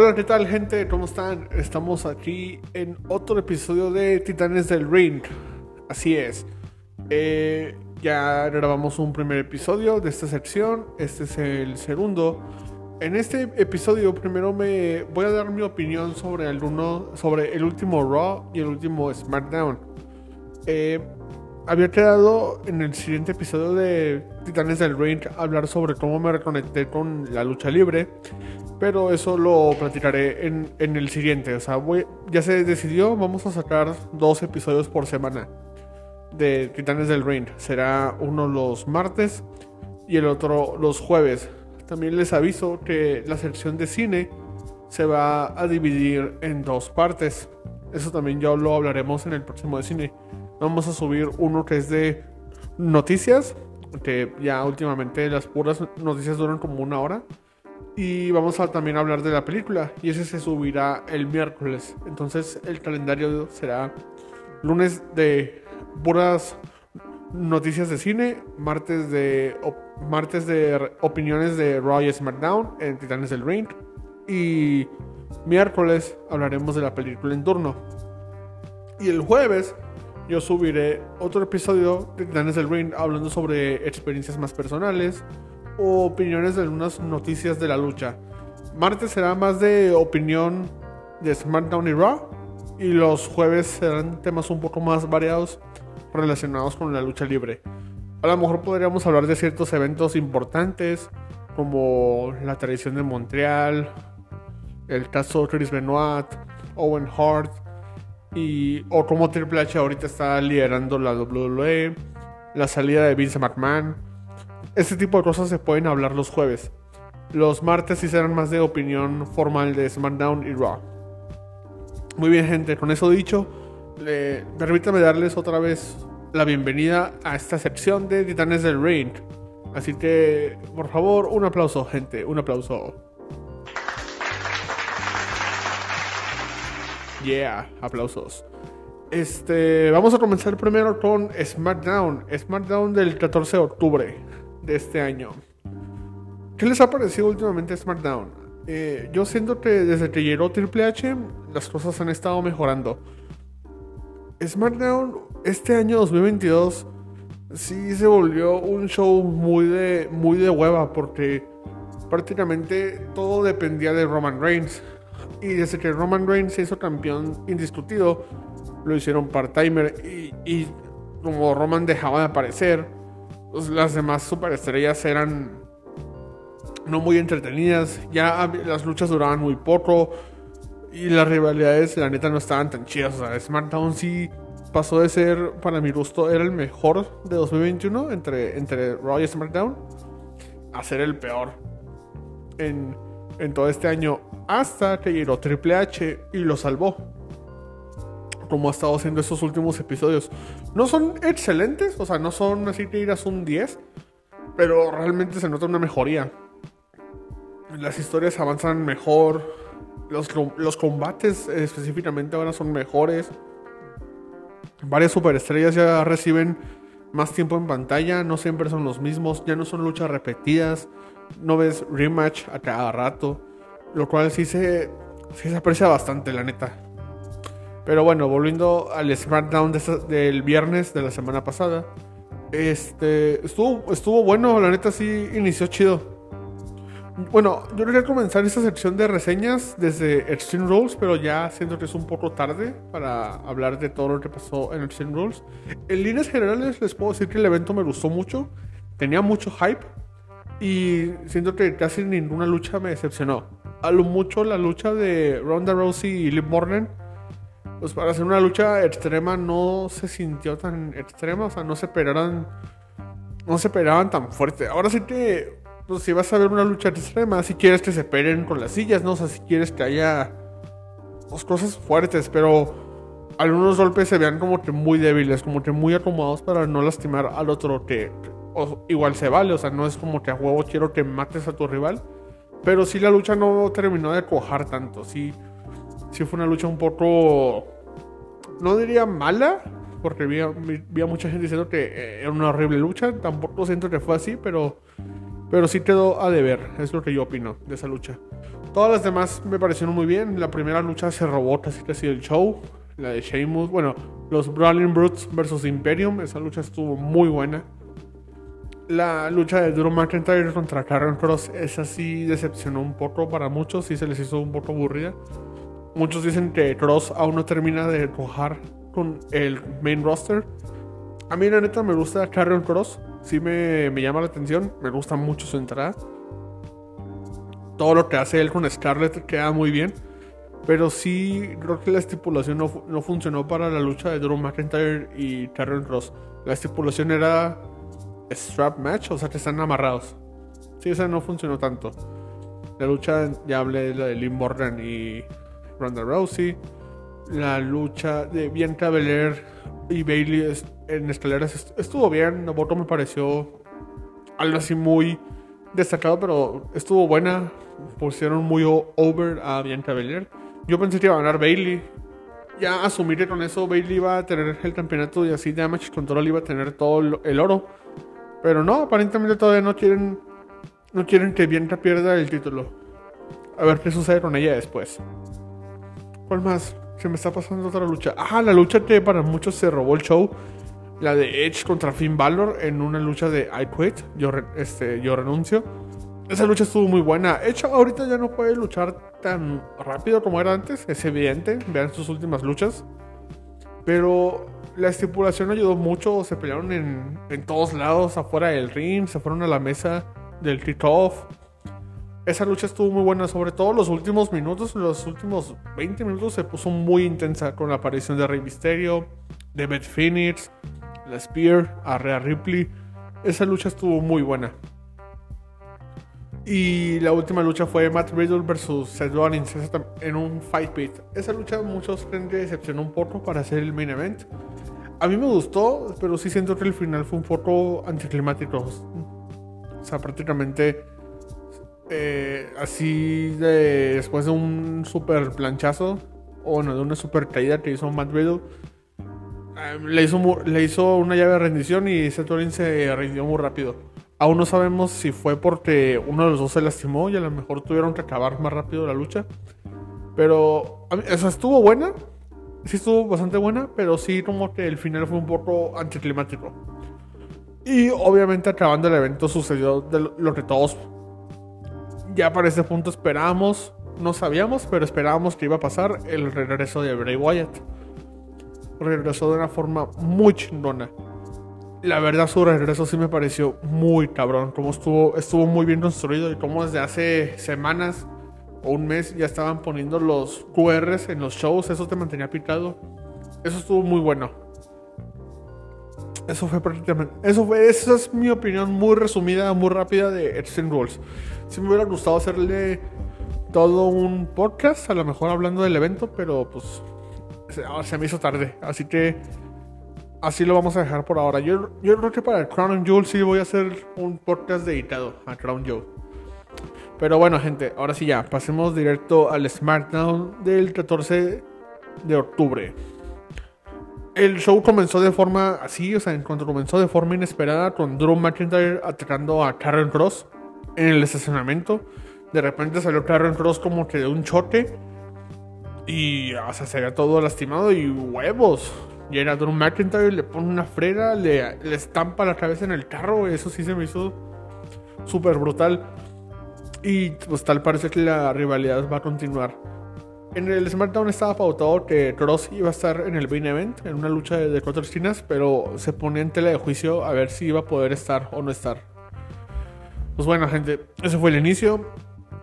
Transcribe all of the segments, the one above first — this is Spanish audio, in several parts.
Hola, ¿qué tal gente? ¿Cómo están? Estamos aquí en otro episodio de Titanes del Ring. Así es. Eh, ya grabamos un primer episodio de esta sección. Este es el segundo. En este episodio primero me voy a dar mi opinión sobre el, uno, sobre el último Raw y el último SmackDown. Eh, había quedado en el siguiente episodio de Titanes del Ring hablar sobre cómo me reconecté con la lucha libre, pero eso lo platicaré en, en el siguiente. O sea, ya se decidió, vamos a sacar dos episodios por semana de Titanes del Ring. Será uno los martes y el otro los jueves. También les aviso que la sección de cine se va a dividir en dos partes. Eso también ya lo hablaremos en el próximo de cine. Vamos a subir uno que es de noticias, que ya últimamente las puras noticias duran como una hora. Y vamos a también hablar de la película. Y ese se subirá el miércoles. Entonces el calendario será lunes de puras noticias de cine, martes de, martes de opiniones de Raw y SmackDown en Titanes del Ring. Y miércoles hablaremos de la película en turno. Y el jueves yo subiré otro episodio de Titanes del Ring hablando sobre experiencias más personales o opiniones de algunas noticias de la lucha. Martes será más de opinión de SmackDown y Raw y los jueves serán temas un poco más variados relacionados con la lucha libre. A lo mejor podríamos hablar de ciertos eventos importantes como la tradición de Montreal, el caso Chris Benoit, Owen Hart y, o como Triple H ahorita está liderando la WWE, la salida de Vince McMahon. Este tipo de cosas se pueden hablar los jueves. Los martes sí serán más de opinión formal de SmackDown y Raw. Muy bien, gente, con eso dicho, permítame darles otra vez la bienvenida a esta sección de Titanes del Ring. Así que, por favor, un aplauso, gente, un aplauso. Yeah, aplausos. Este, vamos a comenzar primero con SmackDown, SmackDown del 14 de octubre de este año. ¿Qué les ha parecido últimamente SmackDown? Eh, yo siento que desde que llegó Triple H, las cosas han estado mejorando. SmackDown este año 2022 sí se volvió un show muy de, muy de hueva porque prácticamente todo dependía de Roman Reigns. Y desde que Roman Reigns se hizo campeón indiscutido, lo hicieron part-timer. Y, como Roman dejaba de aparecer, pues las demás superestrellas eran no muy entretenidas. Ya las luchas duraban muy poco. Y las rivalidades, la neta, no estaban tan chidas. O sea, SmackDown sí pasó de ser, para mi gusto, era el mejor de 2021 entre, entre Raw y SmackDown a ser el peor en, en todo este año. Hasta que llegó Triple H y lo salvó. Como ha estado haciendo estos últimos episodios. No son excelentes, o sea, no son así que irás un 10. Pero realmente se nota una mejoría. Las historias avanzan mejor los, combates eh, específicamente ahora son mejores. Varias superestrellas ya reciben más tiempo en pantalla, no siempre son los mismos, ya no son luchas repetidas, no ves rematch a cada rato, lo cual sí se, sí se aprecia bastante, la neta. Pero bueno, volviendo al SmackDown del viernes de la semana pasada, este estuvo, estuvo bueno, la neta sí inició chido. Bueno, yo quería comenzar esta sección de reseñas desde Extreme Rules, pero ya siento que es un poco tarde para hablar de todo lo que pasó en Extreme Rules. En líneas generales les puedo decir que el evento me gustó mucho, tenía mucho hype y siento que casi ninguna lucha me decepcionó. A lo mucho la lucha de Ronda Rousey y Liv Morgan, pues para hacer una lucha extrema no se sintió tan extrema, o sea, no se esperaban, no se esperaban tan fuerte. Ahora sí que pues si vas a ver una lucha extrema, si quieres que se peleen con las sillas, ¿no? O sea, si quieres que haya pues, cosas fuertes, pero algunos golpes se vean como que muy débiles, como que muy acomodados para no lastimar al otro que igual se vale, o sea, no es como que a huevo quiero que mates a tu rival, pero sí la lucha no terminó de cojar tanto, sí, sí fue una lucha un poco, no diría mala, porque vi, vi mucha gente diciendo que eh, era una horrible lucha, tampoco siento que fue así, pero Pero sí quedó a deber, es lo que yo opino de esa lucha. Todas las demás me parecieron muy bien. La primera lucha se robó casi casi el show. La de Sheamus, bueno, los Brawling Brutes versus Imperium, esa lucha estuvo muy buena. La lucha de Drew McIntyre contra Karen Cross, esa sí decepcionó un poco para muchos, sí se les hizo un poco aburrida. Muchos dicen que Cross aún no termina de cojar con el main roster. A mí la neta me gusta Karen Cross, sí me, me llama la atención, me gusta mucho su entrada. Todo lo que hace él con Scarlett queda muy bien. Pero sí, creo que la estipulación no, no funcionó para la lucha de Drew McIntyre y Karen Cross. La estipulación era strap match, o sea que están amarrados. Sí, esa no funcionó tanto. La lucha, ya hablé de la Lynn Morgan y Ronda Rousey. La lucha de Bianca Belair y Bailey en escaleras estuvo bien. Noboto me pareció algo así muy destacado, pero estuvo buena. Pusieron muy over a Bianca Belair. Yo pensé que iba a ganar Bailey. Ya asumí que con eso Bailey iba a tener el campeonato y así Damage Control iba a tener todo el oro. Pero no, aparentemente todavía no quieren. No quieren que Bianca pierda el título. A ver qué sucede con ella después. ¿Cuál más? Se me está pasando otra lucha. Ah, la lucha que para muchos se robó el show. La de Edge contra Finn Balor en una lucha de I Quit. Yo, este, yo renuncio. Esa lucha estuvo muy buena. Edge ahorita ya no puede luchar tan rápido como era antes. Es evidente. Vean sus últimas luchas. Pero la estipulación ayudó mucho. Se pelearon en, en todos lados, afuera del ring. Se fueron a la mesa del kickoff. Esa lucha estuvo muy buena, sobre todo los últimos minutos, los últimos 20 minutos se puso muy intensa con la aparición de Rey Mysterio, de Beth Phoenix, la Spear, a Rhea Ripley. Esa lucha estuvo muy buena. Y la última lucha fue Matt Riddle versus Seth Rollins en un fight pit. Esa lucha muchos creen que decepcionó un poco para hacer el main event. A mí me gustó, pero sí siento que el final fue un poco anticlimático. O sea, prácticamente eh, así de, después de un super planchazo, o no, de una super caída que hizo Matt Riddle, eh, le, hizo, le hizo una llave de rendición y Seth Rollins se rindió muy rápido. Aún no sabemos si fue porque uno de los dos se lastimó y a lo mejor tuvieron que acabar más rápido la lucha. Pero, esa estuvo buena. Sí estuvo bastante buena, pero sí como que el final fue un poco anticlimático. Y obviamente acabando el evento sucedió lo que todos ya para ese punto esperábamos, no sabíamos, pero esperábamos que iba a pasar el regreso de Bray Wyatt. Regresó de una forma muy chingona la verdad su regreso sí me pareció muy cabrón. Como estuvo, estuvo muy bien construido y como desde hace semanas o un mes ya estaban poniendo los QRs en los shows. Eso te mantenía picado. Eso estuvo muy bueno. Eso fue prácticamente. Eso fue. Esa es mi opinión muy resumida, muy rápida de Extreme Rules. Si me hubiera gustado hacerle todo un podcast, a lo mejor hablando del evento, pero pues se me hizo tarde. Así que así lo vamos a dejar por ahora. Yo, yo creo que para el Crown Jewel sí voy a hacer un podcast dedicado a Crown Jewel. Pero bueno, gente, ahora sí ya, pasemos directo al SmackDown del 14 de octubre. El show comenzó de forma así, o sea, en cuanto comenzó de forma inesperada con Drew McIntyre atacando a Karen Cross en el estacionamiento. De repente salió Karen Cross como que de un choque y, o sea, se veía todo lastimado y huevos. Y era Drew McIntyre, le pone una frega, le, le estampa la cabeza en el carro. Eso sí se me hizo súper brutal. Y pues tal parece que la rivalidad va a continuar. En el SmackDown estaba pautado que Cross iba a estar en el main event, en una lucha de, cuatro esquinas, pero se pone en tela de juicio a ver si iba a poder estar o no estar. Pues bueno, gente, ese fue el inicio.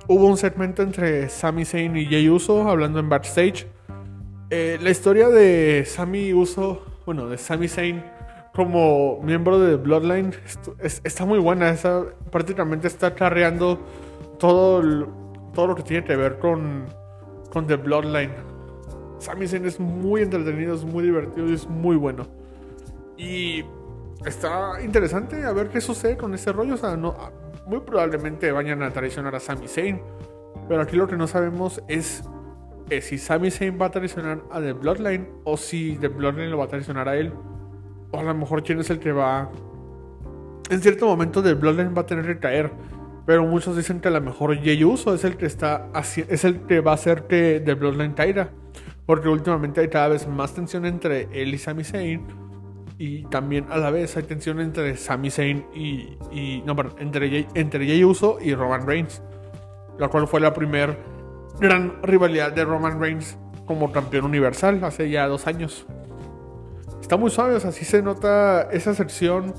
Hubo un segmento entre Sami Zayn y Jey Uso hablando en backstage. Eh, la historia de Sami Uso, bueno, de Sami Zayn como miembro de Bloodline está muy buena. prácticamente está carreando todo, todo lo que tiene que ver con, con The Bloodline. Sami Zayn es muy entretenido, es muy divertido y es muy bueno. Y está interesante a ver qué sucede con ese rollo. O sea, no, muy probablemente vayan a traicionar a Sami Zayn. Pero aquí lo que no sabemos es si Sami Zayn va a traicionar a The Bloodline o si The Bloodline lo va a traicionar a él. O a lo mejor quién es el que va... En cierto momento The Bloodline va a tener que caer. Pero muchos dicen que la mejor Jey Uso es el que está es el que va a ser que de Bloodline Tyra. Porque últimamente hay cada vez más tensión entre él y Sami Zayn. Y también a la vez hay tensión entre Sami Zayn y. no, perdón, entre Jey, entre Uso y Roman Reigns. La cual fue la primera gran rivalidad de Roman Reigns como campeón universal hace ya dos años. Está muy suave, o sea, sí se nota esa sección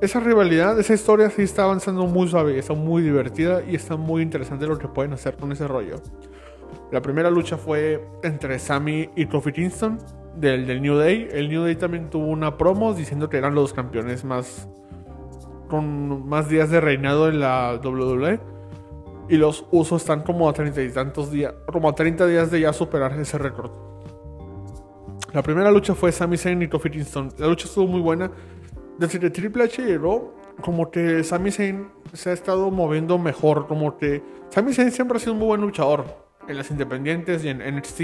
esa rivalidad, esa historia sí está avanzando muy suave, está muy divertida y está muy interesante lo que pueden hacer con ese rollo. La primera lucha fue entre Sammy y Kofi Kingston del, del, New Day. El New Day también tuvo una promo diciendo que eran los campeones más con más días de reinado en la WWE. Y los usos están como a 30 y tantos días, como a 30 días de ya superar ese récord. La primera lucha fue Sami Zayn y Kofi Kingston. La lucha estuvo muy buena desde Triple H llegó, como que Sami Zayn se ha estado moviendo mejor. Como que Sami Zayn siempre ha sido un muy buen luchador en las independientes y en NXT.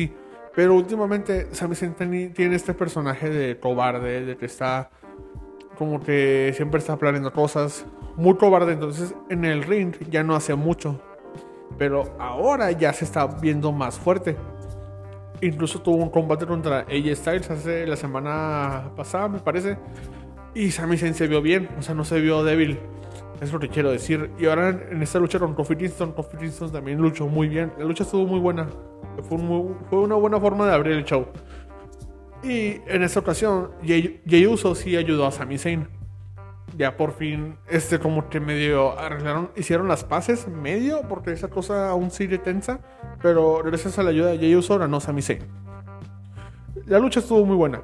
Pero últimamente Sami Zayn tiene este personaje de cobarde, de que está como que siempre está planeando cosas. Muy cobarde, entonces en el ring ya no hace mucho. Pero ahora ya se está viendo más fuerte. Incluso tuvo un combate contra AJ Styles hace la semana pasada, me parece y Sami Zayn se vio bien, o sea, no se vio débil. Es lo que quiero decir. Y ahora en esta lucha con Kofi Kingston, Kofi Kingston también luchó muy bien. La lucha estuvo muy buena. Fue, una buena forma de abrir el show. Y en esta ocasión, Jey, Uso sí ayudó a Sami Zayn. Ya por fin, este como que medio arreglaron, hicieron las paces, medio, porque esa cosa aún sigue tensa. Pero gracias a la ayuda de Jey Uso ganó Sami Zayn. La lucha estuvo muy buena.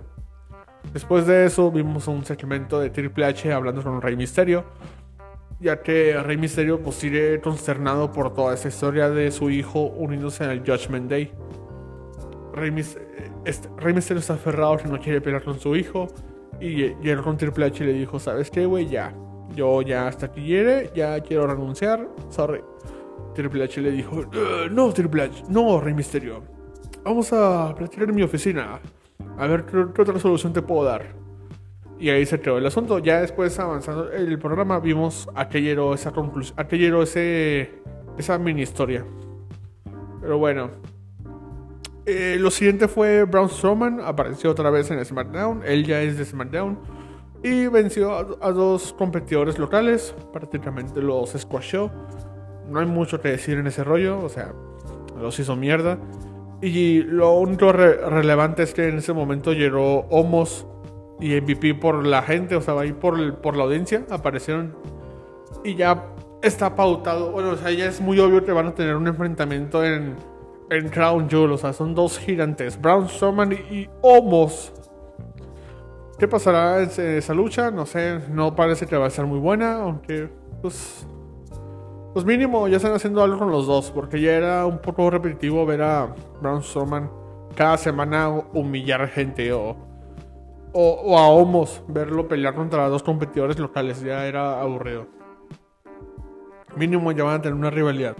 Después de eso vimos un segmento de Triple H hablando con Rey Misterio, ya que Rey Misterio pues sigue consternado por toda esa historia de su hijo uniéndose en el Judgment Day. Rey, este, Rey Misterio está aferrado que no quiere pelear con su hijo y llegó con Triple H le dijo, ¿sabes qué, güey? Ya, yo ya hasta aquí llegué, ya quiero renunciar, sorry. Triple H le dijo, eh, no, Triple H, no, Rey Misterio, vamos a platicar en mi oficina. A ver ¿qué, otra solución te puedo dar. Y ahí se quedó el asunto. Ya después avanzando el programa vimos a qué llegó esa conclusión, a ese, esa mini historia. Pero bueno. Eh, lo siguiente fue Braun Strowman, apareció otra vez en SmackDown, él ya es de SmackDown. Y venció a, dos competidores locales, prácticamente los squashó. No hay mucho que decir en ese rollo, o sea, los hizo mierda. Y lo único relevante es que en ese momento llegó Homos y MVP por la gente, o sea, ahí por, por la audiencia, aparecieron. Y ya está pautado, bueno, o sea, ya es muy obvio que van a tener un enfrentamiento en, en Crown Jewel, o sea, son dos gigantes, Brown Strowman y, Homos. ¿Qué pasará en esa lucha? No sé, no parece que va a ser muy buena, aunque pues pues mínimo ya están haciendo algo con los dos, porque ya era un poco repetitivo ver a Braun Strowman cada semana humillar gente o, o, a Homos verlo pelear contra dos competidores locales, ya era aburrido. Mínimo ya van a tener una rivalidad.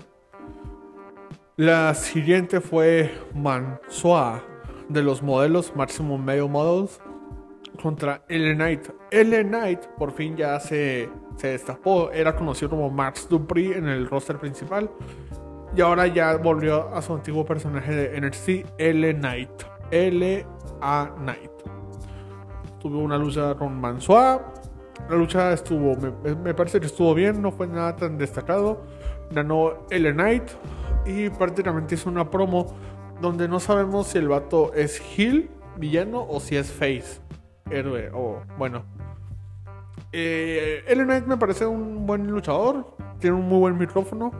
La siguiente fue Mansoa de los modelos Maximum Male Models contra Ellen Knight. Ellen Knight por fin ya se, se destapó. Era conocido como Max Dupree en el roster principal. Y ahora ya volvió a su antiguo personaje de NXT, Ellen Knight. L.A. Knight. Tuvo una lucha con Mansoa. La lucha estuvo, me, me, parece que estuvo bien, no fue nada tan destacado. Ganó Ellen Knight y prácticamente hizo una promo donde no sabemos si el vato es heel, villano o si es face héroe o bueno. Eh, Ellen Knight me parece un buen luchador, tiene un muy buen micrófono.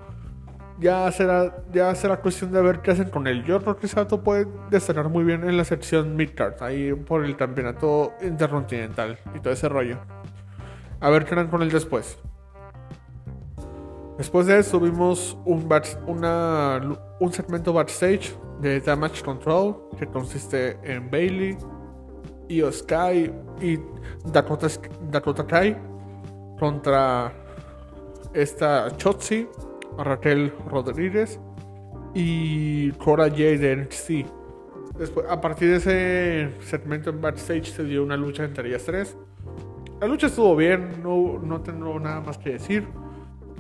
Ya será, ya será cuestión de ver qué hacen con él. Yo creo que Sato puede destacar muy bien en la sección midcard, ahí por el campeonato intercontinental y todo ese rollo. A ver qué harán con él después. Después de eso vimos un, una, un segmento backstage de Damage Control que consiste en Bailey, Io Sky y Dakota, Dakota Kai contra esta Chotzi, Raquel Rodríguez y Cora J de NXT. Después, a partir de ese segmento en backstage se dio una lucha entre ellas tres. La lucha estuvo bien, no, no tengo nada más que decir.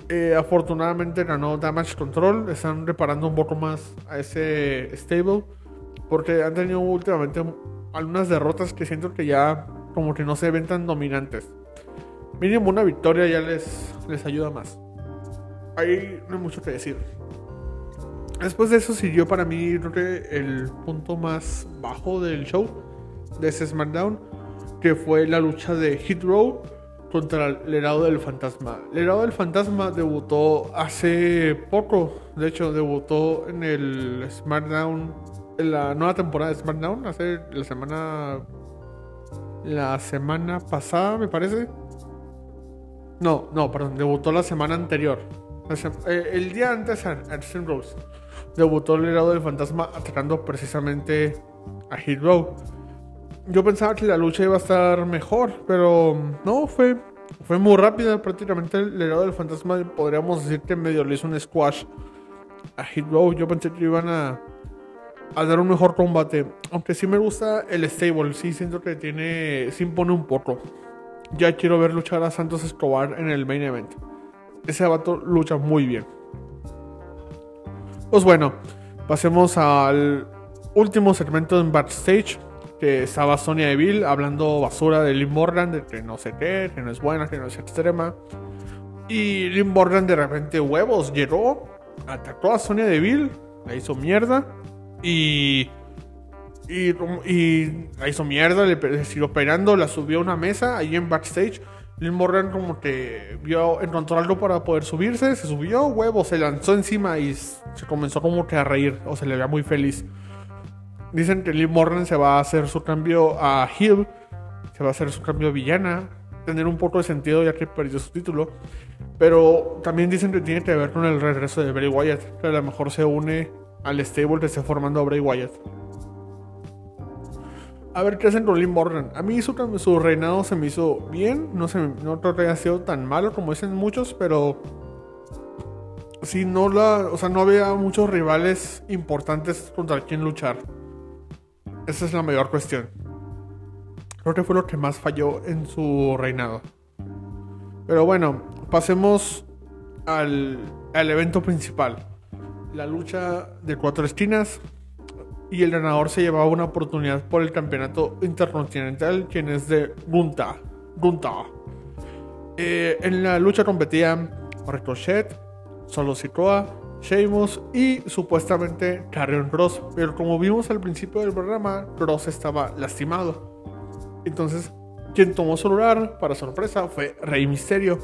Eh, afortunadamente ganó Damage Control. Están reparando un poco más a ese stable. Porque han tenido últimamente algunas derrotas que siento que ya como que no se ven tan dominantes. Mínimo una victoria ya les, les ayuda más. Ahí no hay mucho que decir. Después de eso siguió para mí creo que el punto más bajo del show de ese SmackDown, que fue la lucha de Hit Row contra el Herado del Fantasma. El Herado del Fantasma debutó hace poco, de hecho debutó en el SmackDown, en la nueva temporada de SmackDown, hace la semana, la semana pasada me parece. No, no, perdón, debutó la semana anterior. Eh, el día antes a Anderson Rose debutó el Herado del Fantasma atacando precisamente a Hit Row yo pensaba que la lucha iba a estar mejor, pero no, fue, fue muy rápida. Prácticamente el legado del fantasma, podríamos decir que medio le hizo un squash a Hit Row. Yo pensé que iban a, a dar un mejor combate. Aunque sí me gusta el stable, sí siento que tiene, sí impone un poco. Ya quiero ver luchar a Santos Escobar en el main event. Ese vato lucha muy bien. Pues bueno, pasemos al último segmento en backstage estaba Sonia Deville hablando basura de Lynn Morgan, de que no sé qué, que no es buena, que no es extrema. Y Lynn Morgan de repente huevos llegó, atacó a Sonia Deville, la hizo mierda y y, la hizo mierda, le siguió operando, la subió a una mesa ahí en backstage. Lynn Morgan como que vio, encontró algo para poder subirse, se subió, huevos, se lanzó encima y se comenzó como que a reír, o se le veía muy feliz. Dicen que Liv Morgan se va a hacer su cambio a Hill, se va a hacer su cambio a villana, tener un poco de sentido ya que perdió su título. Pero también dicen que tiene que ver con el regreso de Bray Wyatt, que a lo mejor se une al stable que está formando Bray Wyatt. A ver qué hacen con Liv Morgan. A mí su, su reinado se me hizo bien, no, se, no creo que haya sido tan malo como dicen muchos, pero sí, no la, o sea, no había muchos rivales importantes contra quien luchar. Esa es la mayor cuestión. Creo que fue lo que más falló en su reinado. Pero bueno, pasemos al, al evento principal. La lucha de cuatro esquinas. Y el ganador se llevaba una oportunidad por el campeonato intercontinental, quien es de Gunta. Gunta. Eh, en la lucha competían Ricochet, Solo Sikoa, Sheamus y supuestamente Carrion Cross. Pero como vimos al principio del programa, Cross estaba lastimado. Entonces, quien tomó su lugar, para sorpresa, fue Rey Misterio.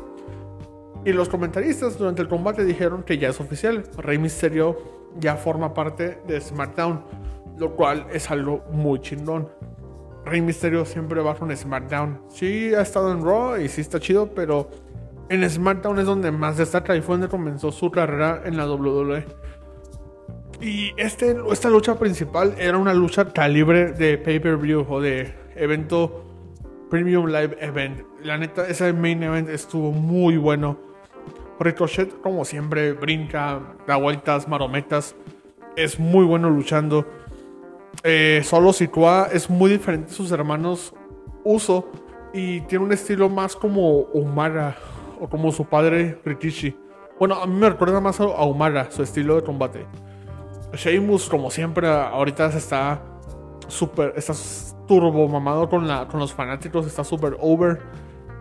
Y los comentaristas durante el combate dijeron que ya es oficial. Rey Misterio ya forma parte de SmackDown, lo cual es algo muy chingón. Rey Misterio siempre va con SmackDown. Sí ha estado en Raw y sí está chido, pero en SmackDown es donde más destaca y fue donde comenzó su carrera en la WWE. Y este, esta lucha principal era una lucha calibre de pay-per-view o de evento Premium Live Event. La neta, ese main event estuvo muy bueno. Ricochet, como siempre, brinca, da vueltas, marometas. Es muy bueno luchando. Eh, solo Sikoa es muy diferente a sus hermanos Uso y tiene un estilo más como Umara como su padre Rikishi. Bueno, a mí me recuerda más a Umara, su estilo de combate. Sheamus, como siempre, ahorita está súper, está turbo mamado con, la, con los fanáticos, está súper over.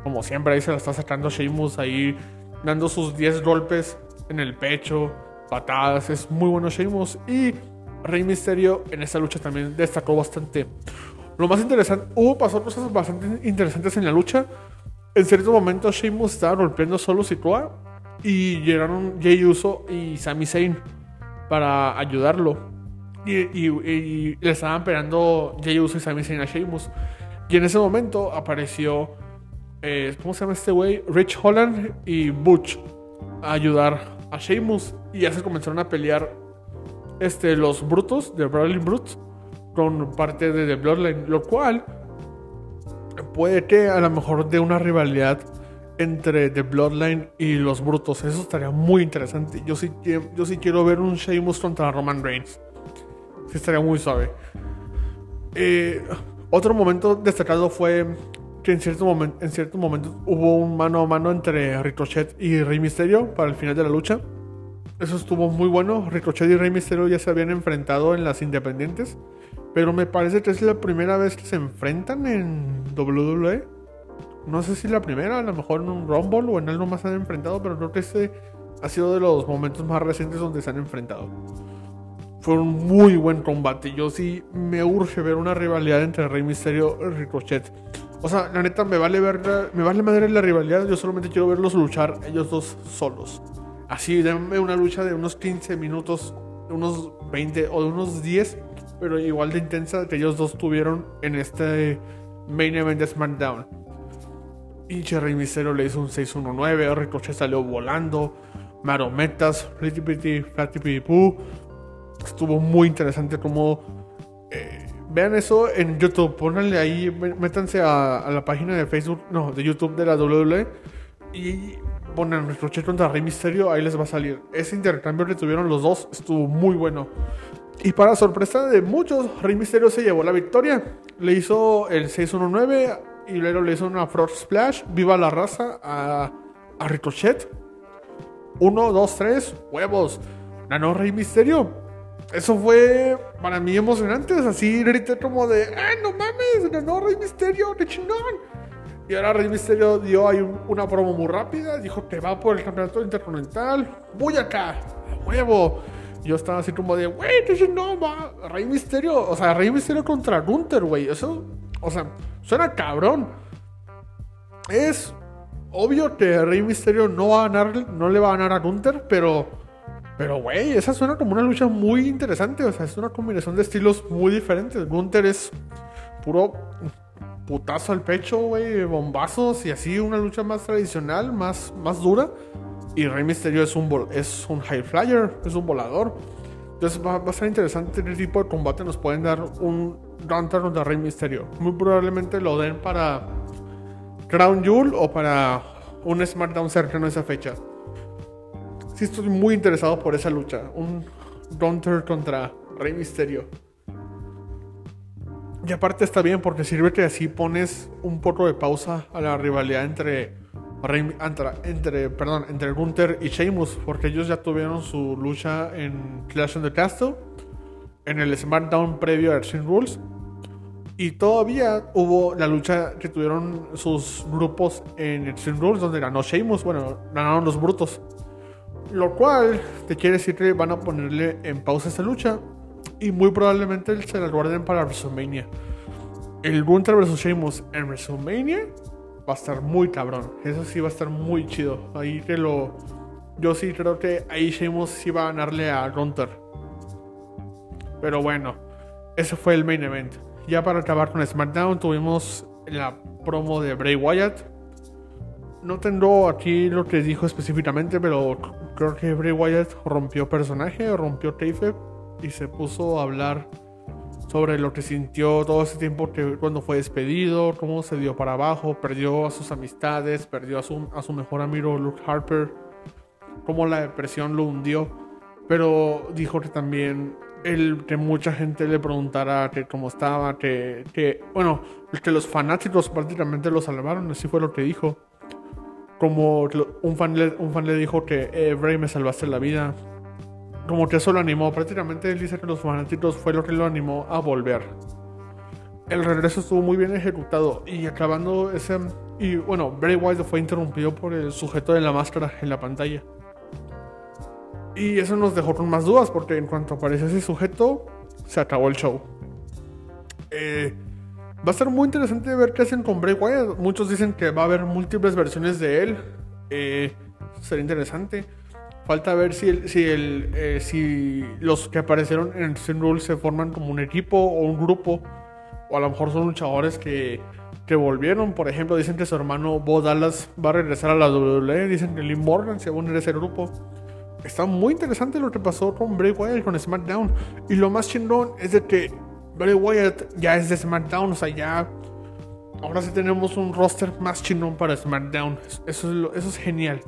Como siempre, ahí se la está sacando Sheamus, ahí dando sus 10 golpes en el pecho, patadas. Es muy bueno Sheamus. Y Rey Misterio en esta lucha también destacó bastante. Lo más interesante, hubo pasó cosas bastante interesantes en la lucha. En cierto momento Sheamus estaba golpeando solo Sikoa y llegaron Jay Uso y Sami Zayn para ayudarlo. Y, le estaban pegando Jay Uso y Sami Zayn a Sheamus. Y en ese momento apareció, eh, ¿cómo se llama este güey? Rich Holland y Butch a ayudar a Sheamus. Y ya se comenzaron a pelear este, los brutos de Brawling Brutes con parte de The Bloodline. Lo cual puede que a lo mejor de una rivalidad entre The Bloodline y los Brutos. Eso estaría muy interesante. Yo sí, yo sí quiero ver un Sheamus contra Roman Reigns. Sí estaría muy suave. Eh, otro momento destacado fue que en cierto, momento, en cierto momento hubo un mano a mano entre Ricochet y Rey Mysterio para el final de la lucha. Eso estuvo muy bueno. Ricochet y Rey Mysterio ya se habían enfrentado en las independientes. Pero me parece que es la primera vez que se enfrentan en WWE. No sé si la primera, a lo mejor en un Rumble o en algo más han enfrentado, pero creo que este ha sido de los momentos más recientes donde se han enfrentado. Fue un muy buen combate. Yo sí me urge ver una rivalidad entre Rey Mysterio y Ricochet. O sea, la neta me vale ver, me vale madre la rivalidad. Yo solamente quiero verlos luchar ellos dos solos. Así, denme una lucha de unos 15 minutos, de unos 20 o de unos 10, pero igual de intensa que ellos dos tuvieron en este main event de SmackDown. Pinche Rey Mysterio le hizo un 619, Ricochet salió volando, marometas, Pitty, Flatty Pitty Poo estuvo muy interesante como... Eh, vean eso en YouTube, pónganle ahí, métanse a, la página de Facebook, no, de YouTube de la WWE y ponen Ricochet contra Rey Misterio, ahí les va a salir. Ese intercambio que tuvieron los dos estuvo muy bueno. Y para sorpresa de muchos, Rey Misterio se llevó la victoria. Le hizo el 619 y luego le hizo una Frog Splash, viva la raza, a, a Ricochet. 1, 2, 3, huevos. Ganó Rey Misterio eso fue para mí emocionante. así grité como de, ¡ay, no mames! Ganó Rey Misterio, ¡qué chingón! Y ahora Rey Misterio dio ahí una promo muy rápida. Dijo que va por el campeonato intercontinental. ¡Voy acá! ¡A huevo! Yo estaba así como de, güey, chingón, va. Rey Misterio, o sea, Rey Misterio contra Gunter, güey. Eso, o sea, suena cabrón. Es obvio que Rey Misterio no va a ganar, no le va a ganar a Gunter, pero pero, güey, esa suena como una lucha muy interesante. O sea, es una combinación de estilos muy diferentes. Gunther es puro putazo al pecho, güey, bombazos y así, una lucha más tradicional, más, más dura. Y Rey Mysterio es un, es un high flyer, es un volador. Entonces va, a ser interesante el tipo de combate. Nos pueden dar un Gunter contra Rey Mysterio. Muy probablemente lo den para Crown Jewel o para un SmackDown cercano a esa fecha sí estoy muy interesado por esa lucha. Un Gunter contra Rey Misterio. Y aparte está bien porque sirve que así pones un poco de pausa a la rivalidad entre Rey, entre, perdón, entre Gunther y Sheamus, porque ellos ya tuvieron su lucha en Clash in the Castle, en el SmackDown previo a Extreme Rules, y todavía hubo la lucha que tuvieron sus grupos en Extreme Rules, donde ganó Sheamus, bueno, ganaron los brutos. Lo cual te quiere decir que van a ponerle en pausa esta lucha. Y muy probablemente se la guarden para WrestleMania. El Gunther vs Sheamus en WrestleMania va a estar muy cabrón. Eso sí va a estar muy chido. Ahí que lo. Yo sí creo que ahí Sheamus sí va a ganarle a Gunther. Pero bueno, ese fue el main event. Ya para acabar con SmackDown, tuvimos la promo de Bray Wyatt no tengo aquí lo que dijo específicamente, pero creo que Bray Wyatt rompió personaje, rompió tape y se puso a hablar sobre lo que sintió todo ese tiempo que cuando fue despedido, cómo se dio para abajo, perdió a sus amistades, perdió a su, a su mejor amigo Luke Harper, cómo la depresión lo hundió, pero dijo que también el que mucha gente le preguntara que cómo estaba, que, que bueno, que los fanáticos prácticamente lo salvaron, así fue lo que dijo como un fan le, un fan le dijo que eh, Bray me salvaste la vida. Como que eso lo animó. Prácticamente él dice que los fanáticos fue lo que lo animó a volver. El regreso estuvo muy bien ejecutado. Y acabando ese. Y bueno, Bray Wyatt fue interrumpido por el sujeto de la máscara en la pantalla. Y eso nos dejó con más dudas. Porque en cuanto aparece ese sujeto, se acabó el show. Eh, Va a ser muy interesante ver qué hacen con Bray Wyatt. Muchos dicen que va a haber múltiples versiones de él. Eh, sería interesante. Falta ver si, el, si, el, eh, si los que aparecieron en Sin Rule se forman como un equipo o un grupo. O a lo mejor son luchadores que, volvieron. Por ejemplo, dicen que su hermano Bo Dallas va a regresar a la WWE. Dicen que Lee Morgan se va a unir a ese grupo. Está muy interesante lo que pasó con Bray Wyatt con SmackDown. Y lo más chingón es de que Bray Wyatt ya es de SmackDown, o sea, ya. Ahora sí tenemos un roster más chingón para SmackDown. Eso es, eso es genial.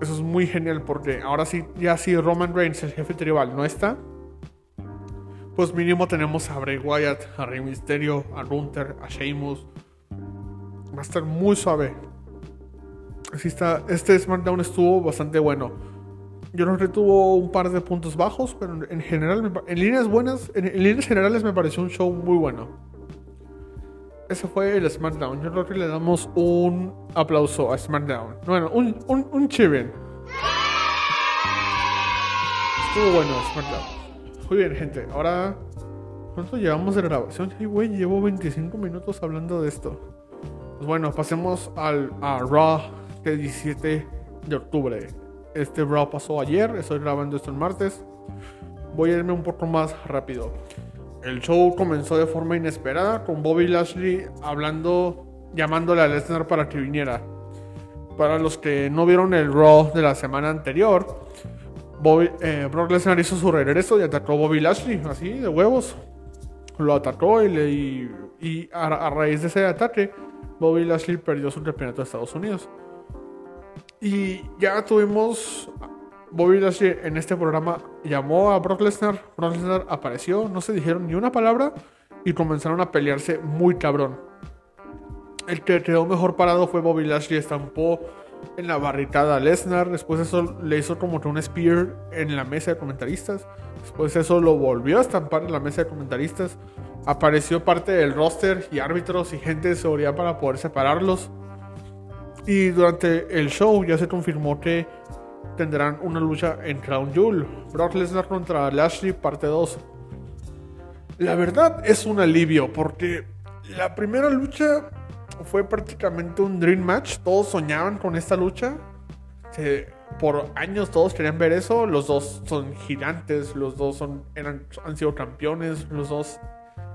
Eso es muy genial porque ahora sí, ya si Roman Reigns, el jefe tribal, no está, pues mínimo tenemos a Bray Wyatt, a Rey Mysterio, a Gunther, a Sheamus, Va a estar muy suave. Así está. Este SmackDown estuvo bastante bueno. Yo creo que tuvo un par de puntos bajos, pero en general, en líneas buenas, en, líneas generales me pareció un show muy bueno. Ese fue el SmackDown. Yo creo que le damos un aplauso a SmackDown. Bueno, un, un, un cheering. Estuvo bueno SmackDown. Muy bien, gente. Ahora, ¿cuánto llevamos de grabación? Ay, güey, llevo 25 minutos hablando de esto. Pues bueno, pasemos al, a Raw del 17 de octubre. Este Raw pasó ayer, estoy grabando esto el martes. Voy a irme un poco más rápido. El show comenzó de forma inesperada con Bobby Lashley hablando, llamándole a Lesnar para que viniera. Para los que no vieron el Raw de la semana anterior, eh, Brock Lesnar hizo su regreso y atacó a Bobby Lashley, así de huevos. Lo atacó y, le, y, a, a, raíz de ese ataque, Bobby Lashley perdió su campeonato de Estados Unidos. Y ya tuvimos Bobby Lashley en este programa llamó a Brock Lesnar, Brock Lesnar apareció, no se dijeron ni una palabra y comenzaron a pelearse muy cabrón. El que quedó mejor parado fue Bobby Lashley, estampó en la barricada a Lesnar, después eso le hizo como que un spear en la mesa de comentaristas, después eso lo volvió a estampar en la mesa de comentaristas, apareció parte del roster y árbitros y gente de seguridad para poder separarlos. Y durante el show ya se confirmó que tendrán una lucha en Crown Jewel. Brock Lesnar contra Lashley, parte 2. La verdad es un alivio porque la primera lucha fue prácticamente un dream match. Todos soñaban con esta lucha. por años todos querían ver eso. Los dos son gigantes, los dos son, eran, han sido campeones, los dos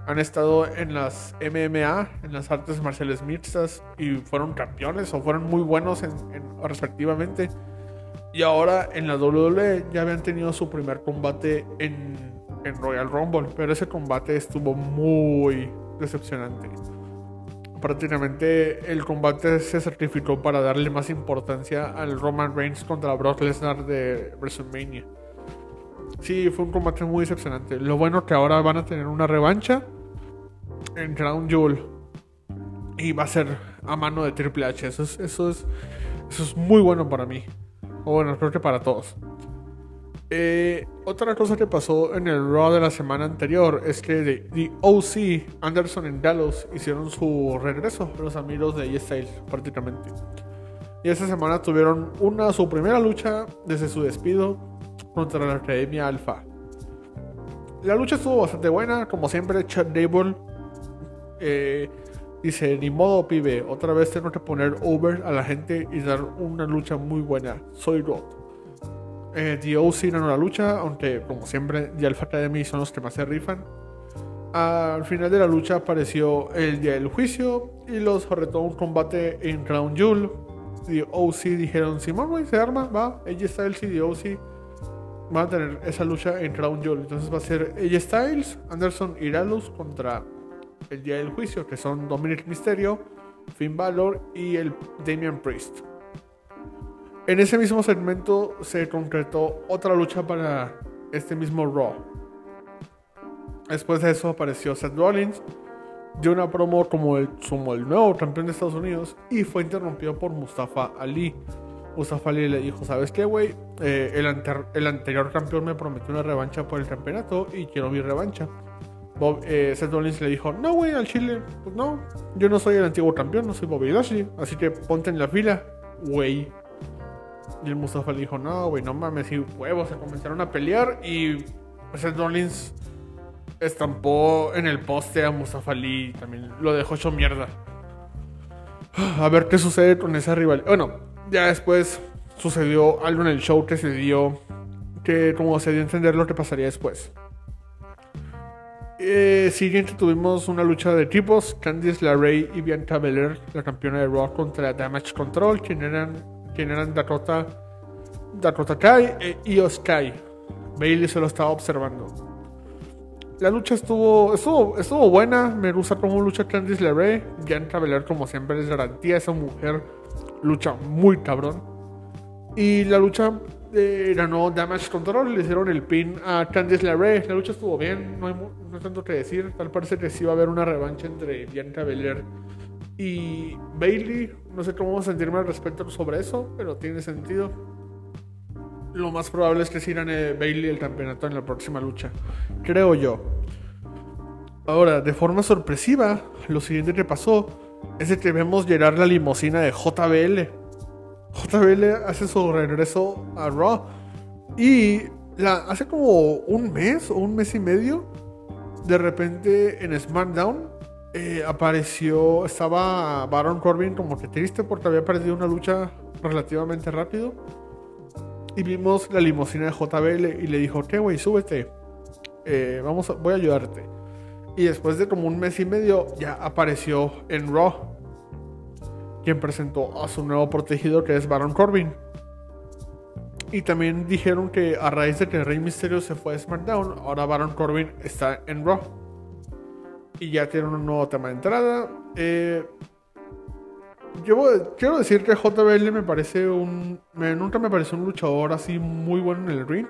han estado en las MMA, en las artes marciales mixtas y fueron campeones o fueron muy buenos respectivamente. Y ahora en la WWE ya habían tenido su primer combate en, en Royal Rumble, pero ese combate estuvo muy decepcionante. Prácticamente el combate se certificó para darle más importancia al Roman Reigns contra Brock Lesnar de WrestleMania. Sí, fue un combate muy decepcionante. Lo bueno que ahora van a tener una revancha en Crown Jewel. Y va a ser a mano de Triple H. Eso es, eso es, eso es muy bueno para mí. Bueno, creo que para todos. Eh, otra cosa que pasó en el Raw de la semana anterior es que The, OC, Anderson y Dallas hicieron su regreso, los amigos de A-Styles prácticamente. Y esta semana tuvieron una su primera lucha desde su despido contra la Academia Alpha. La lucha estuvo bastante buena, como siempre, Chad Gable eh, Dice, ni modo pibe, otra vez tengo que poner over a la gente y dar una lucha muy buena. Soy Rod. Eh, The OC ganó la lucha, aunque como siempre The Alpha Academy son los que más se rifan. Al final de la lucha apareció el día del juicio y los retó un combate en Crown Jewel. The OC dijeron, Simón, güey, se arma, va, AJ Styles y The OC van a tener esa lucha en Crown Jewel. Entonces va a ser AJ Styles, Anderson y Gallows contra el día del juicio, que son Dominic Mysterio, Finn Balor y el Damian Priest. En ese mismo segmento se concretó otra lucha para este mismo Raw. Después de eso apareció Seth Rollins, dio una promo como el, como el nuevo campeón de Estados Unidos y fue interrumpido por Mustafa Ali. Mustafa Ali le dijo, ¿sabes qué, güey? Eh, el, el anterior campeón me prometió una revancha por el campeonato y quiero mi revancha. Bob, eh, Seth Rollins le dijo, no, güey, al Chile, pues no, yo no soy el antiguo campeón, no soy Bobby Lashley, así que ponte en la fila, güey. Y el Mustafa le dijo, no, güey, no mames, y huevos, se comenzaron a pelear y Seth Rollins estampó en el poste a Mustafa Ali, también lo dejó hecho mierda. A ver qué sucede con esa rival. Bueno, ya después sucedió algo en el show que se dio, que como se dio a entender lo que pasaría después. Eh, siguiente tuvimos una lucha de equipos, Candice LeRae y Bianca Belair, la campeona de Raw contra Damage Control, quien eran, quien eran Dakota, Dakota Kai e Io Sky. Bailey se lo estaba observando. La lucha estuvo, estuvo, estuvo buena, me gusta cómo lucha Candice LeRae, Bianca Belair como siempre es garantía, esa mujer lucha muy cabrón. Y la lucha eh, ganó Damage Control, le hicieron el pin a Candice LeRae. La lucha estuvo bien, no hay, tanto que decir. Tal parece que sí va a haber una revancha entre Bianca Belair Y Bailey, no sé cómo sentirme al respecto sobre eso, pero tiene sentido. Lo más probable es que se gane Bailey el campeonato en la próxima lucha. Creo yo. Ahora, de forma sorpresiva, lo siguiente que pasó es que vemos llegar la limusina de JBL. JBL hace su regreso a Raw. Y hace como un mes o un mes y medio, de repente en SmackDown eh, apareció, estaba Baron Corbin como que triste porque había perdido una lucha relativamente rápido. Y vimos la limusina de JBL y le dijo, ¿qué güey? Súbete. Eh, vamos voy a ayudarte. Y después de como un mes y medio ya apareció en Raw. Quien presentó a su nuevo protegido que es Baron Corbin. Y también dijeron que a raíz de que Rey Mysterio se fue a SmackDown, ahora Baron Corbin está en Raw. Y ya tiene un nuevo tema de entrada. Eh, yo quiero decir que JBL me parece un. nunca me pareció un luchador así muy bueno en el ring.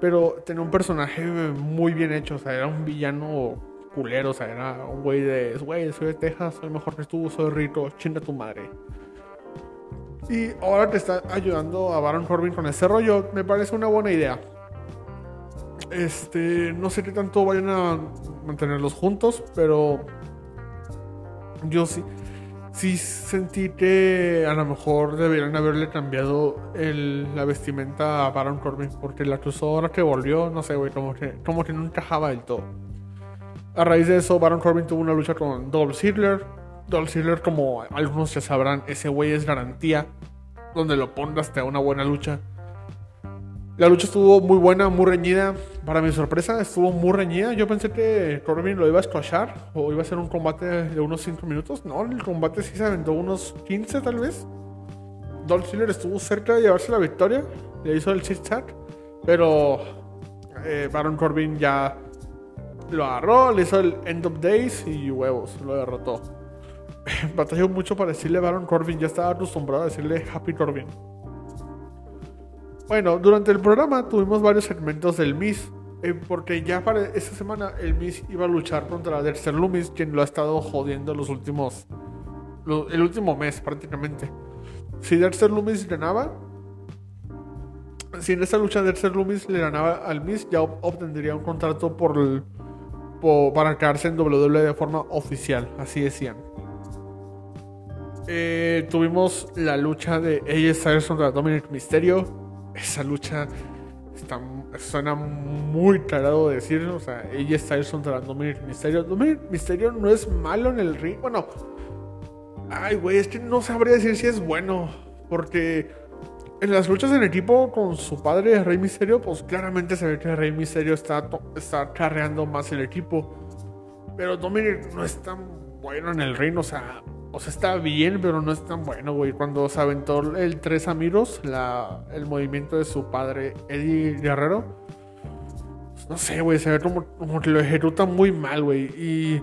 Pero tenía un personaje muy bien hecho. O sea, era un villano culero. O sea, era un güey de. Güey, soy de Texas, soy mejor que tú, soy rico, chinga tu madre. Y ahora te está ayudando a Baron Corbin con ese rollo. Me parece una buena idea. Este, no sé qué tanto vayan a mantenerlos juntos, pero yo sí, sí sentí que a lo mejor deberían haberle cambiado la vestimenta a Baron Corbin, porque la cruzó ahora que volvió, no sé, güey, como que, como que no encajaba del todo. A raíz de eso, Baron Corbin tuvo una lucha con Dolph Ziggler Dolph Ziggler, como algunos ya sabrán, ese güey es garantía. Donde lo pongas te da una buena lucha. La lucha estuvo muy buena, muy reñida. Para mi sorpresa, estuvo muy reñida. Yo pensé que Corbin lo iba a escuchar o iba a ser un combate de unos 5 minutos. No, el combate sí se aventó unos 15 tal vez. Dolph Ziggler estuvo cerca de llevarse la victoria. Le hizo el chit chat. Pero eh, Baron Corbin ya lo agarró, le hizo el End of Days y huevos, lo derrotó. batalló mucho para decirle Baron Corbin. Ya estaba acostumbrado a decirle Happy Corbin. Bueno, durante el programa tuvimos varios segmentos del Miss. Eh, porque ya para esta semana el Miss iba a luchar contra Dexter Loomis, quien lo ha estado jodiendo los últimos. el último mes prácticamente. Si Dexter Loomis ganaba. Si en esta lucha Dexter Loomis le ganaba al Miss, ya obtendría un contrato por, para quedarse en WWE de forma oficial. Así decían. Eh, tuvimos la lucha de AJ Styles contra Dominic Mysterio. Esa lucha está, suena muy tarado de decir. O sea, AJ Styles contra Dominic Mysterio. Dominic Mysterio no es malo en el ring. Bueno, ay, güey, es que no sabría decir si es bueno. Porque en las luchas en equipo con su padre, Rey Mysterio, pues claramente se ve que Rey Mysterio está, está carreando más el equipo. Pero Dominic no es tan bueno en el ring. O sea, o sea, está bien, pero no es tan bueno, güey. Cuando se aventó el Tres Amiros, la, el movimiento de su padre, Eddie Guerrero. Pues, no sé, güey, se ve como, que lo ejecuta muy mal, güey. Y.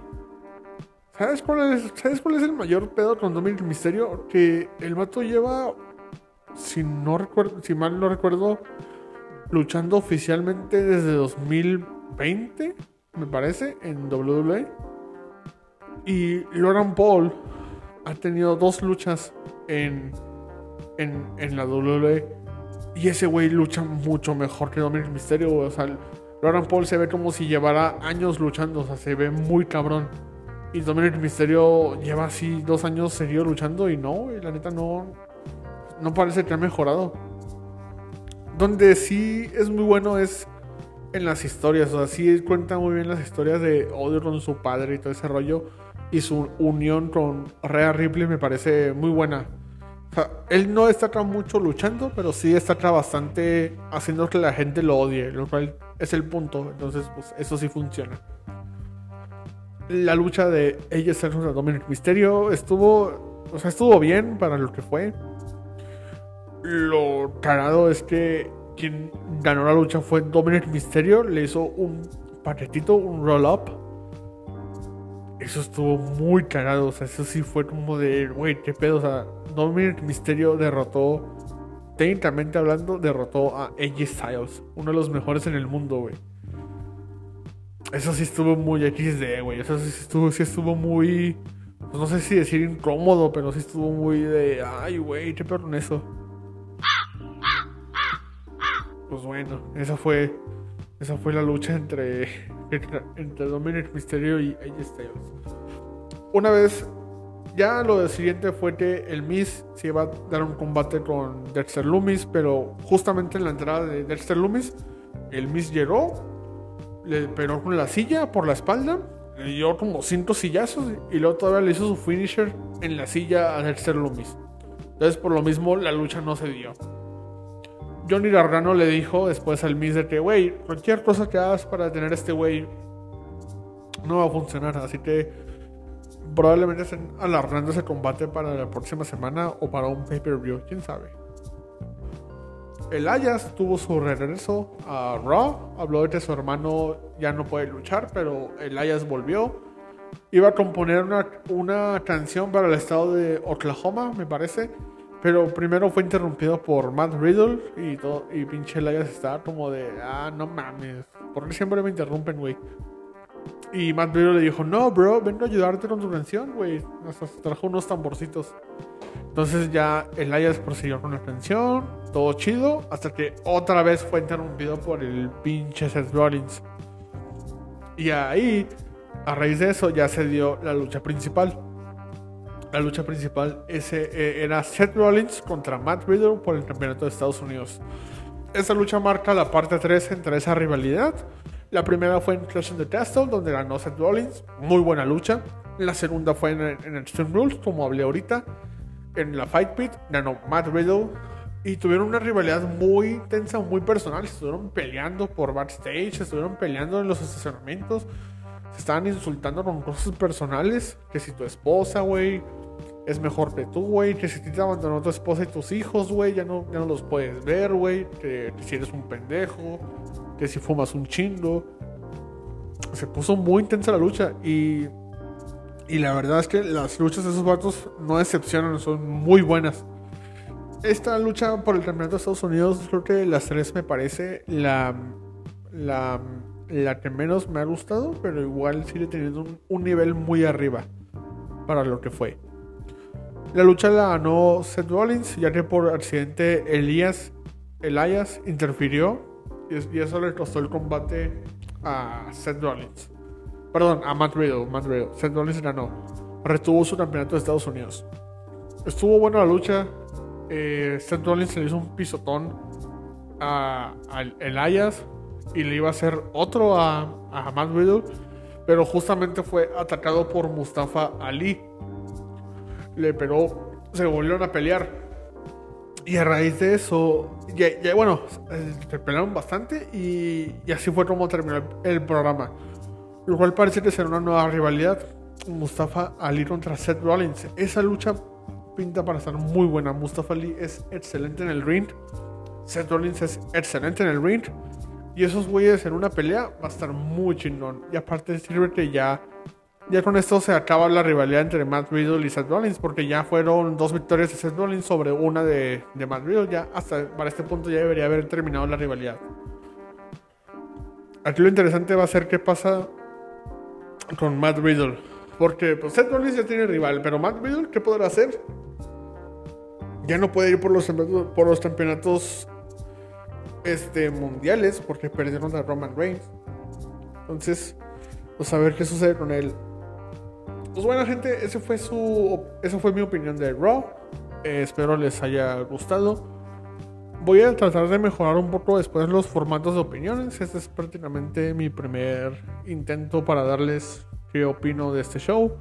¿Sabes cuál, es, ¿Sabes cuál es el mayor pedo con Dominic Misterio? Que el vato lleva, si, no recuerdo, si mal no recuerdo, luchando oficialmente desde 2020, me parece, en WWE. Y Logan Paul ha tenido dos luchas en, en, la WWE. Y ese güey lucha mucho mejor que Dominic Mysterio, O sea, Logan Paul se ve como si llevara años luchando. O sea, se ve muy cabrón. Y Dominic Mysterio lleva así dos años seguido luchando. Y no, la neta no. No parece que ha mejorado. Donde sí es muy bueno es en las historias. O sea, sí cuenta muy bien las historias de odio con su padre y todo ese rollo y su unión con Rhea Ripley me parece muy buena. O sea, él no está acá mucho luchando, pero sí está acá bastante haciendo que la gente lo odie, lo cual es el punto. Entonces, pues eso sí funciona. La lucha de ella contra Dominic Mysterio estuvo, o sea, estuvo bien para lo que fue. Lo cagado es que quien ganó la lucha fue Dominic Mysterio, le hizo un paquetito, un roll-up eso estuvo muy cagado. O sea, eso sí fue como de, güey, qué pedo. O sea, Dominic Mysterio derrotó, técnicamente hablando, derrotó a AJ Styles, uno de los mejores en el mundo, güey. Eso sí estuvo muy XD, güey. Eso sí estuvo, sí estuvo muy, pues no sé si decir incómodo, pero sí estuvo muy de, ay, güey, qué perro en eso. Pues bueno, esa fue, esa fue la lucha entre, entre Dominic Mysterio y AJ Styles. Una vez, ya lo siguiente fue que el Miz se iba a dar un combate con Dexter Loomis, pero justamente en la entrada de Dexter Loomis, el Miz llegó, le pegó con la silla por la espalda le dio como cinco sillazos y luego todavía le hizo su finisher en la silla a Dexter Loomis. Entonces, por lo mismo, la lucha no se dio. Johnny Gargano le dijo después al Miz de que, güey, cualquier cosa que hagas para tener este güey no va a funcionar. Así que probablemente estén alargando ese combate para la próxima semana o para un pay-per-view, quién sabe. El Ayas tuvo su regreso a Raw. Habló de que su hermano ya no puede luchar, pero el Ayas volvió. Iba a componer una, una canción para el estado de Oklahoma, me parece. Pero primero fue interrumpido por Matt Riddle y todo. Y pinche Elias estaba como de, ah, no mames. ¿Por qué siempre me interrumpen, güey? Y Matt Riddle le dijo, no, bro, vengo a ayudarte con tu canción, güey. Nos trajo unos tamborcitos. Entonces ya Elias prosiguió con la canción, todo chido, hasta que otra vez fue interrumpido por el pinche Seth Rollins. Y ahí, a raíz de eso, ya se dio la lucha principal. La lucha principal ese, eh, era Seth Rollins contra Matt Riddle por el campeonato de Estados Unidos. Esa lucha marca la parte 3 entre esa rivalidad. La primera fue en Clash of the Castle, donde ganó Seth Rollins. Muy buena lucha. La segunda fue en, en Extreme Rules, como hablé ahorita en la Fight Pit ganó Matt Riddle y tuvieron una rivalidad muy tensa, muy personal. Estuvieron peleando por backstage, estuvieron peleando en los estacionamientos, se estaban insultando con cosas personales. Que si tu esposa, güey, es mejor que tú, güey. Que si te abandonó tu esposa y tus hijos, güey, ya no, ya no los puedes ver, güey. Que, si eres un pendejo, que si fumas un chingo. Se puso muy intensa la lucha y y la verdad es que las luchas de esos vatos no decepcionan, son muy buenas. Esta lucha por el campeonato de Estados Unidos, creo que las tres me parece la, la, la que menos me ha gustado, pero igual sigue teniendo un, nivel muy arriba para lo que fue. La lucha la ganó Seth Rollins, ya que por accidente Elías Elias interfirió y eso le costó el combate a Seth. Perdón, a Matt Riddle. Matt. Seth Rollins ganó. Retuvo su campeonato de Estados Unidos. Estuvo buena la lucha. Eh, Seth Rollins le hizo un pisotón a, Elias y le iba a hacer otro a, a Matt Riddle. Pero justamente fue atacado por Mustafa Ali. Le pegó, se volvieron a pelear. Y a raíz de eso, ya, bueno, se pelearon bastante y, y, así fue como terminó el programa. Lo cual parece que será una nueva rivalidad. Mustafa Ali contra Seth Rollins. Esa lucha pinta para estar muy buena. Mustafa Ali es excelente en el ring. Seth Rollins es excelente en el ring. Y esos güeyes en una pelea va a estar muy chingón. Y aparte sirve que ya, ya con esto se acaba la rivalidad entre Matt Riddle y Seth Rollins. Porque ya fueron dos victorias de Seth Rollins sobre una de, Matt Riddle. Ya hasta para este punto ya debería haber terminado la rivalidad. Aquí lo interesante va a ser qué pasa con Matt Riddle. Porque pues, Seth Rollins ya tiene rival, pero Matt Riddle, ¿qué podrá hacer? Ya no puede ir por los, por los campeonatos este, mundiales porque perdieron a Roman Reigns. Entonces, pues a ver qué sucede con él. Pues bueno, gente, ese fue su, esa fue mi opinión de Raw. Eh, espero les haya gustado. Voy a tratar de mejorar un poco después los formatos de opiniones. Este es prácticamente mi primer intento para darles qué opino de este show.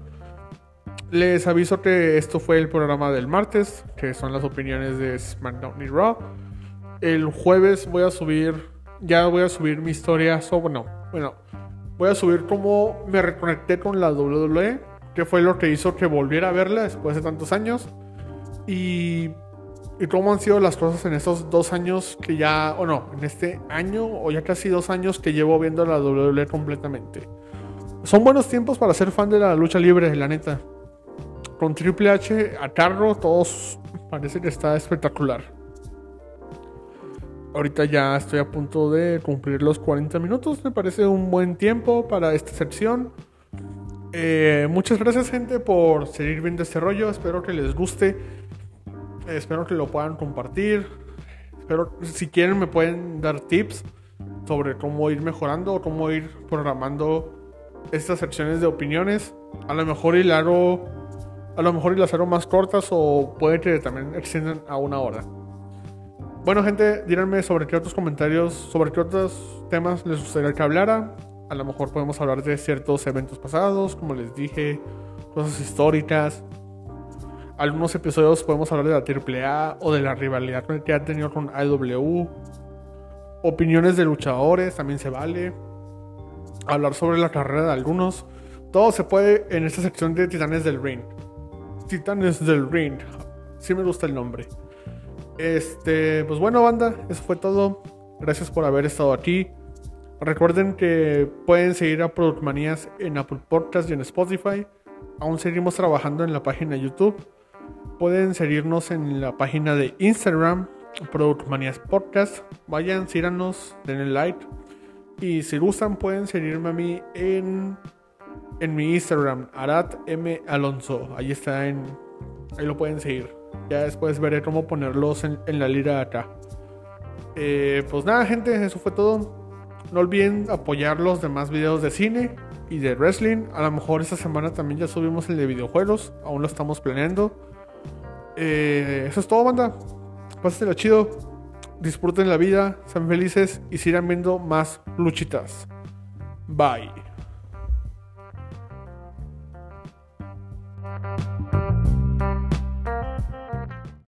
Les aviso que esto fue el programa del martes, que son las opiniones de SmackDown y Raw. El jueves voy a subir, ya voy a subir mi historia sobre, no, bueno, voy a subir cómo me reconecté con la WWE, que fue lo que hizo que volviera a verla después de tantos años. Y y cómo han sido las cosas en estos dos años que ya, o no, en este año o ya casi dos años que llevo viendo la WWE completamente. Son buenos tiempos para ser fan de la lucha libre, la neta. Con Triple H a cargo, todos parece que está espectacular. Ahorita ya estoy a punto de cumplir los 40 minutos, me parece un buen tiempo para esta sección. Eh, muchas gracias, gente, por seguir viendo este rollo. Espero que les guste. Espero que lo puedan compartir. Espero, si quieren, me pueden dar tips sobre cómo ir mejorando cómo ir programando estas secciones de opiniones. A lo mejor y a lo mejor y las hago más cortas o puede que también extiendan a una hora. Bueno, gente, díganme sobre qué otros comentarios, sobre qué otros temas les gustaría que hablara. A lo mejor podemos hablar de ciertos eventos pasados, como les dije, cosas históricas. Algunos episodios podemos hablar de la AAA o de la rivalidad que ha tenido con AEW. Opiniones de luchadores también se vale. Hablar sobre la carrera de algunos. Todo se puede en esta sección de Titanes del Ring. Titanes del Ring. Sí me gusta el nombre. Este, pues bueno, banda, eso fue todo. Gracias por haber estado aquí. Recuerden que pueden seguir a Product Manías en Apple Podcast y en Spotify. Aún seguimos trabajando en la página de YouTube. Pueden seguirnos en la página de Instagram, Product Manías Podcast. Vayan, síganos, denle like. Y si gustan, pueden seguirme a mí en, en mi Instagram, Arat M. Alonso. Ahí está en. Ahí lo pueden seguir. Ya después veré cómo ponerlos en, la lira acá. Eh, pues nada, gente, eso fue todo. No olviden apoyar los demás videos de cine y de wrestling. A lo mejor esta semana también ya subimos el de videojuegos. Aún lo estamos planeando. Eh, eso es todo, banda. Pásenlo chido. Disfruten la vida. Sean felices y sigan viendo más luchitas. Bye.